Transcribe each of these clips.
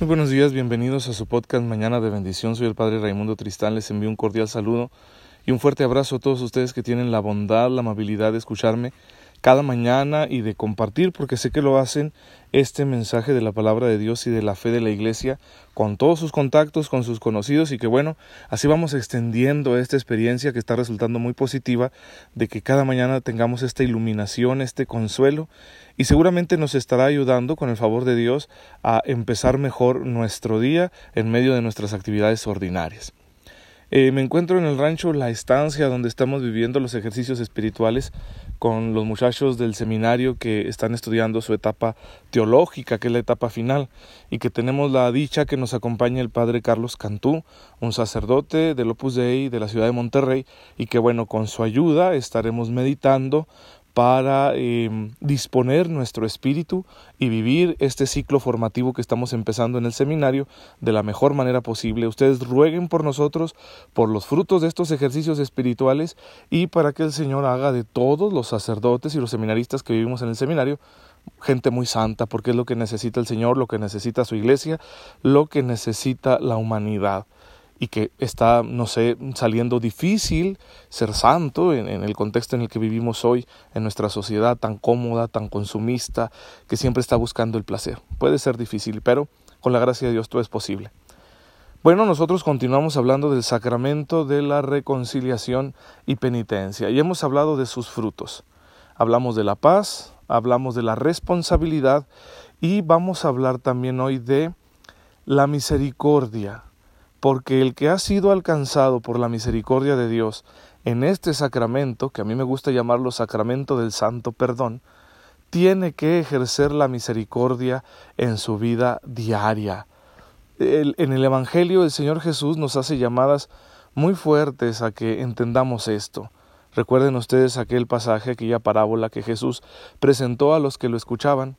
Muy buenos días, bienvenidos a su podcast Mañana de Bendición. Soy el Padre Raimundo Tristán, les envío un cordial saludo y un fuerte abrazo a todos ustedes que tienen la bondad, la amabilidad de escucharme cada mañana y de compartir, porque sé que lo hacen, este mensaje de la palabra de Dios y de la fe de la Iglesia con todos sus contactos, con sus conocidos y que bueno, así vamos extendiendo esta experiencia que está resultando muy positiva de que cada mañana tengamos esta iluminación, este consuelo y seguramente nos estará ayudando con el favor de Dios a empezar mejor nuestro día en medio de nuestras actividades ordinarias. Eh, me encuentro en el rancho La Estancia, donde estamos viviendo los ejercicios espirituales con los muchachos del seminario que están estudiando su etapa teológica, que es la etapa final, y que tenemos la dicha que nos acompaña el padre Carlos Cantú, un sacerdote del Opus Dei de la ciudad de Monterrey, y que bueno, con su ayuda estaremos meditando para em, disponer nuestro espíritu y vivir este ciclo formativo que estamos empezando en el seminario de la mejor manera posible. Ustedes rueguen por nosotros, por los frutos de estos ejercicios espirituales y para que el Señor haga de todos los sacerdotes y los seminaristas que vivimos en el seminario gente muy santa, porque es lo que necesita el Señor, lo que necesita su iglesia, lo que necesita la humanidad y que está, no sé, saliendo difícil ser santo en, el contexto en el que vivimos hoy, en nuestra sociedad tan cómoda, tan consumista, que siempre está buscando el placer. Puede ser difícil, pero con la gracia de Dios todo es posible. Bueno, nosotros continuamos hablando del sacramento de la reconciliación y penitencia y hemos hablado de sus frutos. Hablamos de la paz, hablamos de la responsabilidad y vamos a hablar también hoy de la misericordia, porque el que ha sido alcanzado por la misericordia de Dios en este sacramento, que a mí me gusta llamarlo sacramento del santo perdón, tiene que ejercer la misericordia en su vida diaria. en el Evangelio el Señor Jesús nos hace llamadas muy fuertes a que entendamos esto. Recuerden ustedes aquel pasaje, aquella parábola que Jesús presentó a los que lo escuchaban,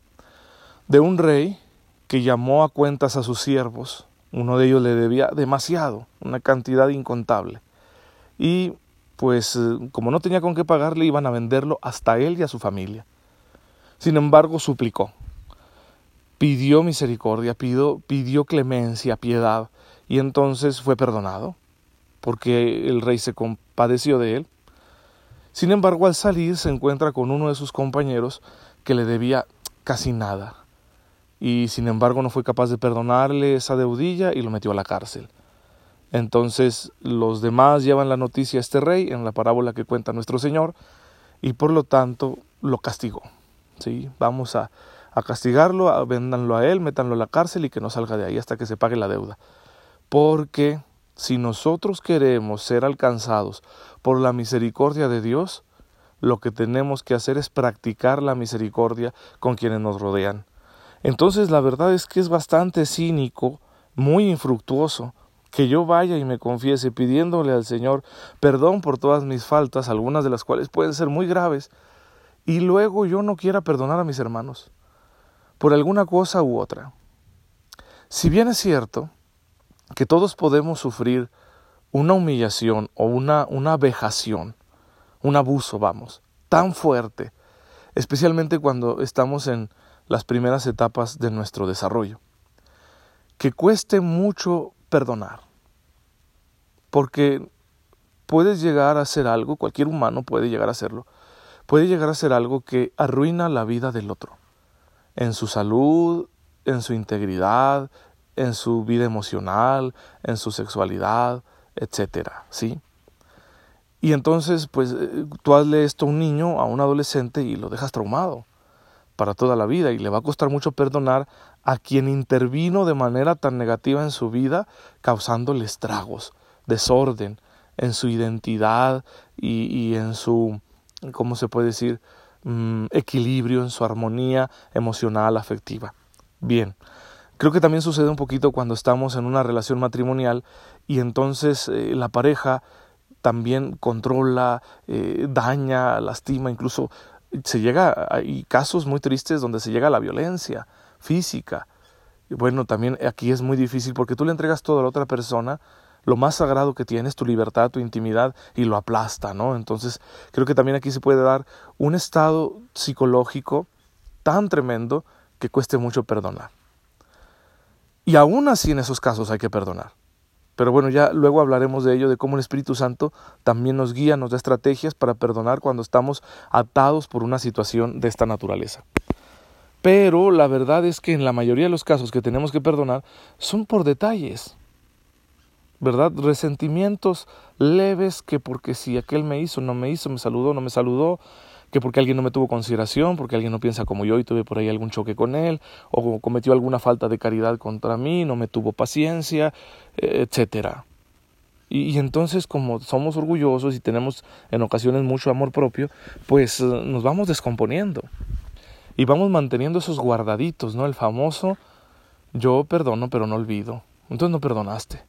de un rey que llamó a cuentas a sus siervos uno de ellos le debía demasiado, una cantidad incontable. Y pues eh, como no tenía con qué pagarle, iban a venderlo hasta él y a su familia. Sin embargo, suplicó, pidió misericordia, pidió, pidió clemencia, piedad, y entonces fue perdonado, porque el rey se compadeció de él. Sin embargo, al salir se encuentra con uno de sus compañeros que le debía casi nada, y sin embargo no fue capaz de perdonarle esa deudilla y lo metió a la cárcel. Entonces los demás llevan la noticia a este rey en la parábola que cuenta nuestro Señor y por lo tanto lo castigó. ¿sí? Vamos a, a castigarlo, a, véndanlo a él, métanlo a la cárcel y que no salga de ahí hasta que se pague la deuda. Porque si nosotros queremos ser alcanzados por la misericordia de Dios, lo que tenemos que hacer es practicar la misericordia con quienes nos rodean. Entonces la verdad es que es bastante cínico, muy infructuoso, que yo vaya y me confiese pidiéndole al Señor perdón por todas mis faltas, algunas de las cuales pueden ser muy graves, y luego yo no quiera perdonar a mis hermanos, por alguna cosa u otra. Si bien es cierto que todos podemos sufrir una humillación o una, una vejación, un abuso, vamos, tan fuerte, especialmente cuando estamos en, las primeras etapas de nuestro desarrollo. Que cueste mucho perdonar, porque puedes llegar a hacer algo, cualquier humano puede llegar a hacerlo, puede llegar a hacer algo que arruina la vida del otro, en su salud, en su integridad, en su vida emocional, en su sexualidad, etcétera, ¿sí? Y entonces, pues, eh, tú hazle esto a un niño, a un adolescente y lo dejas traumado para toda la vida y le va a costar mucho perdonar a quien intervino de manera tan negativa en su vida, causándole estragos, desorden en su identidad y, en su, ¿cómo se puede decir?, mm, equilibrio, en su armonía emocional, afectiva. Bien, creo que también sucede un poquito cuando estamos en una relación matrimonial y entonces eh, la pareja también controla, eh, daña, lastima, incluso se llega, hay casos muy tristes donde se llega a la violencia física. Y bueno, también aquí es muy difícil porque tú le entregas todo a la otra persona, lo más sagrado que tienes, tu libertad, tu intimidad, y lo aplasta, ¿no? Entonces, creo que también aquí se puede dar un estado psicológico tan tremendo que cueste mucho perdonar. Y aún así en esos casos hay que perdonar. Pero bueno, ya luego hablaremos de ello, de cómo el Espíritu Santo también nos guía, nos da estrategias para perdonar cuando estamos atados por una situación de esta naturaleza. Pero la verdad es que en la mayoría de los casos que tenemos que perdonar son por detalles, ¿verdad? Resentimientos leves que porque si aquel me hizo, no me hizo, me saludó, no me saludó, que porque alguien no me tuvo consideración, porque alguien no piensa como yo y tuve por ahí algún choque con él, o cometió alguna falta de caridad contra mí, no me tuvo paciencia, etcétera. Y, entonces como somos orgullosos y tenemos en ocasiones mucho amor propio, pues eh, nos vamos descomponiendo y vamos manteniendo esos guardaditos, ¿no? El famoso yo perdono pero no olvido. Entonces no perdonaste.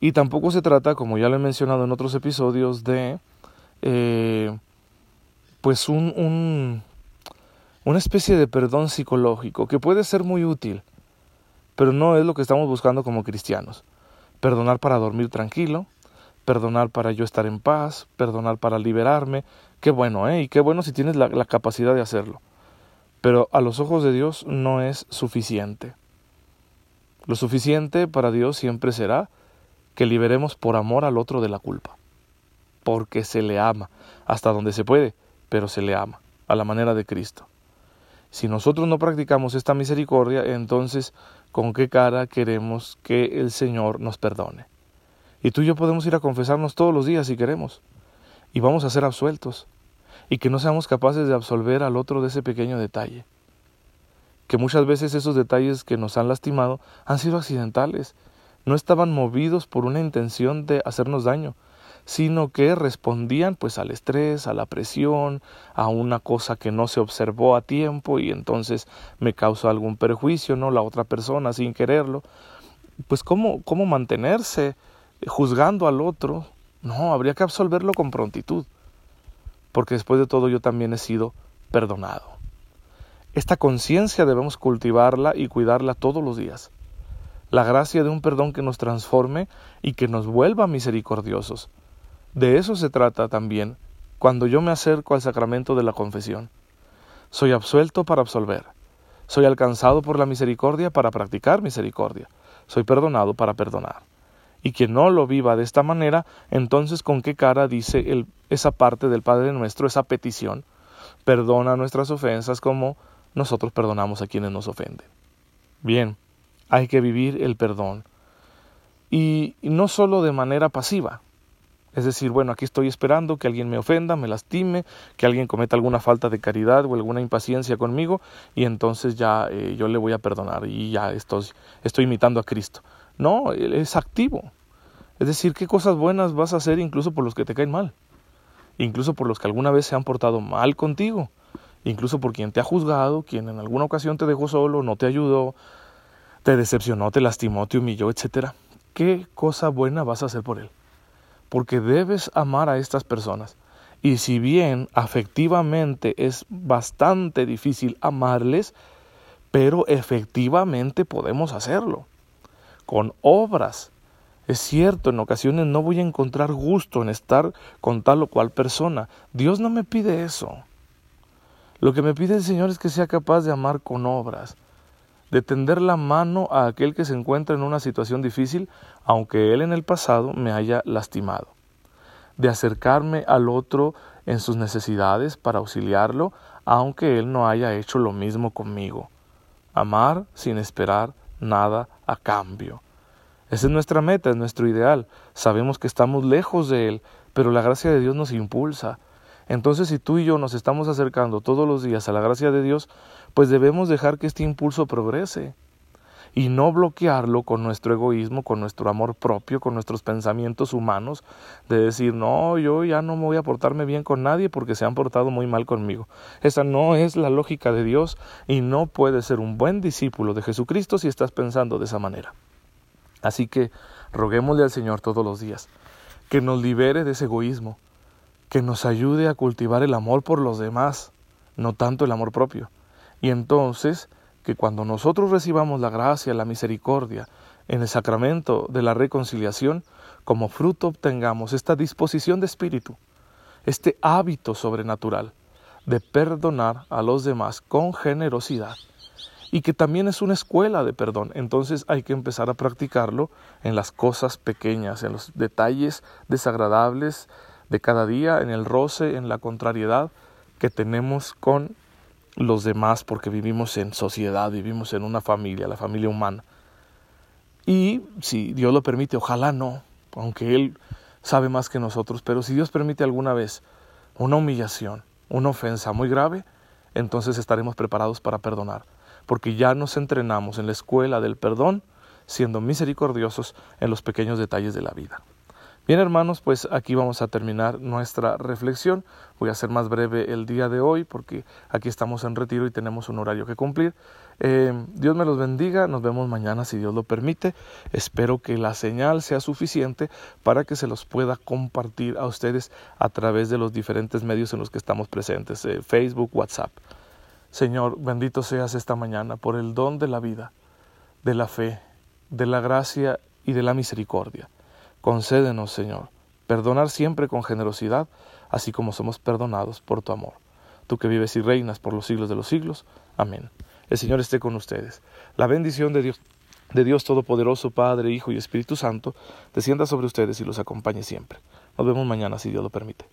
Y tampoco se trata, como ya lo he mencionado en otros episodios, de eh, pues un, un, una especie de perdón psicológico que puede ser muy útil, pero no es lo que estamos buscando como cristianos. Perdonar para dormir tranquilo, perdonar para yo estar en paz, perdonar para liberarme, qué bueno, ¿eh? Y qué bueno si tienes la, la capacidad de hacerlo. Pero a los ojos de Dios no es suficiente. Lo suficiente para Dios siempre será que liberemos por amor al otro de la culpa, porque se le ama, hasta donde se puede, pero se le ama, a la manera de Cristo. Si nosotros no practicamos esta misericordia, entonces, ¿con qué cara queremos que el Señor nos perdone? Y tú y yo podemos ir a confesarnos todos los días si queremos, y vamos a ser absueltos, y que no seamos capaces de absolver al otro de ese pequeño detalle. Que muchas veces esos detalles que nos han lastimado han sido accidentales, no estaban movidos por una intención de hacernos daño, sino que respondían pues al estrés, a la presión, a una cosa que no se observó a tiempo y entonces me causó algún perjuicio, ¿no? La otra persona sin quererlo. Pues cómo, cómo mantenerse juzgando al otro. No, habría que absolverlo con prontitud, porque después de todo yo también he sido perdonado. Esta conciencia debemos cultivarla y cuidarla todos los días. La gracia de un perdón que nos transforme y que nos vuelva misericordiosos de eso se trata también cuando yo me acerco al sacramento de la confesión. Soy absuelto para absolver. Soy alcanzado por la misericordia para practicar misericordia. Soy perdonado para perdonar. Y quien no lo viva de esta manera, entonces con qué cara dice esa parte del Padre nuestro, esa petición, perdona nuestras ofensas como nosotros perdonamos a quienes nos ofenden. Bien, hay que vivir el perdón. y no solo de manera pasiva, es decir, bueno, aquí estoy esperando que alguien me ofenda, me lastime, que alguien cometa alguna falta de caridad o alguna impaciencia conmigo y entonces ya eh, yo le voy a perdonar y ya estoy, estoy imitando a Cristo. No, es activo. Es decir, qué cosas buenas vas a hacer incluso por los que te caen mal, incluso por los que alguna vez se han portado mal contigo, incluso por quien te ha juzgado, quien en alguna ocasión te dejó solo, no te ayudó, te decepcionó, te lastimó, te humilló, etc. ¿Qué cosa buena vas a hacer por él? Porque debes amar a estas personas. Y si bien afectivamente es bastante difícil amarles, pero efectivamente podemos hacerlo. Con obras. Es cierto, en ocasiones no voy a encontrar gusto en estar con tal o cual persona. Dios no me pide eso. Lo que me pide el Señor es que sea capaz de amar con obras de tender la mano a aquel que se encuentra en una situación difícil, aunque él en el pasado me haya lastimado, de acercarme al otro en sus necesidades para auxiliarlo, aunque él no haya hecho lo mismo conmigo. Amar sin esperar nada a cambio. Esa es nuestra meta, es nuestro ideal. Sabemos que estamos lejos de él, pero la gracia de Dios nos impulsa. Entonces, si tú y yo nos estamos acercando todos los días a la gracia de Dios, pues debemos dejar que este impulso progrese y no bloquearlo con nuestro egoísmo, con nuestro amor propio, con nuestros pensamientos humanos, de decir, no, yo ya no me voy a portarme bien con nadie porque se han portado muy mal conmigo. Esa no es la lógica de Dios y no puedes ser un buen discípulo de Jesucristo si estás pensando de esa manera. Así que roguémosle al Señor todos los días que nos libere de ese egoísmo, que nos ayude a cultivar el amor por los demás, no tanto el amor propio. Y entonces, que cuando nosotros recibamos la gracia, la misericordia, en el sacramento de la reconciliación, como fruto obtengamos esta disposición de espíritu, este hábito sobrenatural de perdonar a los demás con generosidad y que también es una escuela de perdón. Entonces hay que empezar a practicarlo en las cosas pequeñas, en los detalles desagradables de cada día, en el roce, en la contrariedad que tenemos con los demás porque vivimos en sociedad, vivimos en una familia, la familia humana. Y si Dios lo permite, ojalá no, aunque Él sabe más que nosotros, pero si Dios permite alguna vez una humillación, una ofensa muy grave, entonces estaremos preparados para perdonar, porque ya nos entrenamos en la escuela del perdón, siendo misericordiosos en los pequeños detalles de la vida. Bien hermanos, pues aquí vamos a terminar nuestra reflexión. Voy a ser más breve el día de hoy porque aquí estamos en retiro y tenemos un horario que cumplir. Eh, Dios me los bendiga, nos vemos mañana si Dios lo permite. Espero que la señal sea suficiente para que se los pueda compartir a ustedes a través de los diferentes medios en los que estamos presentes, eh, Facebook, WhatsApp. Señor, bendito seas esta mañana por el don de la vida, de la fe, de la gracia y de la misericordia. Concédenos, Señor, perdonar siempre con generosidad, así como somos perdonados por tu amor. Tú que vives y reinas por los siglos de los siglos. Amén. El Señor esté con ustedes. La bendición de Dios, de Dios Todopoderoso, Padre, Hijo y Espíritu Santo, descienda sobre ustedes y los acompañe siempre. Nos vemos mañana, si Dios lo permite.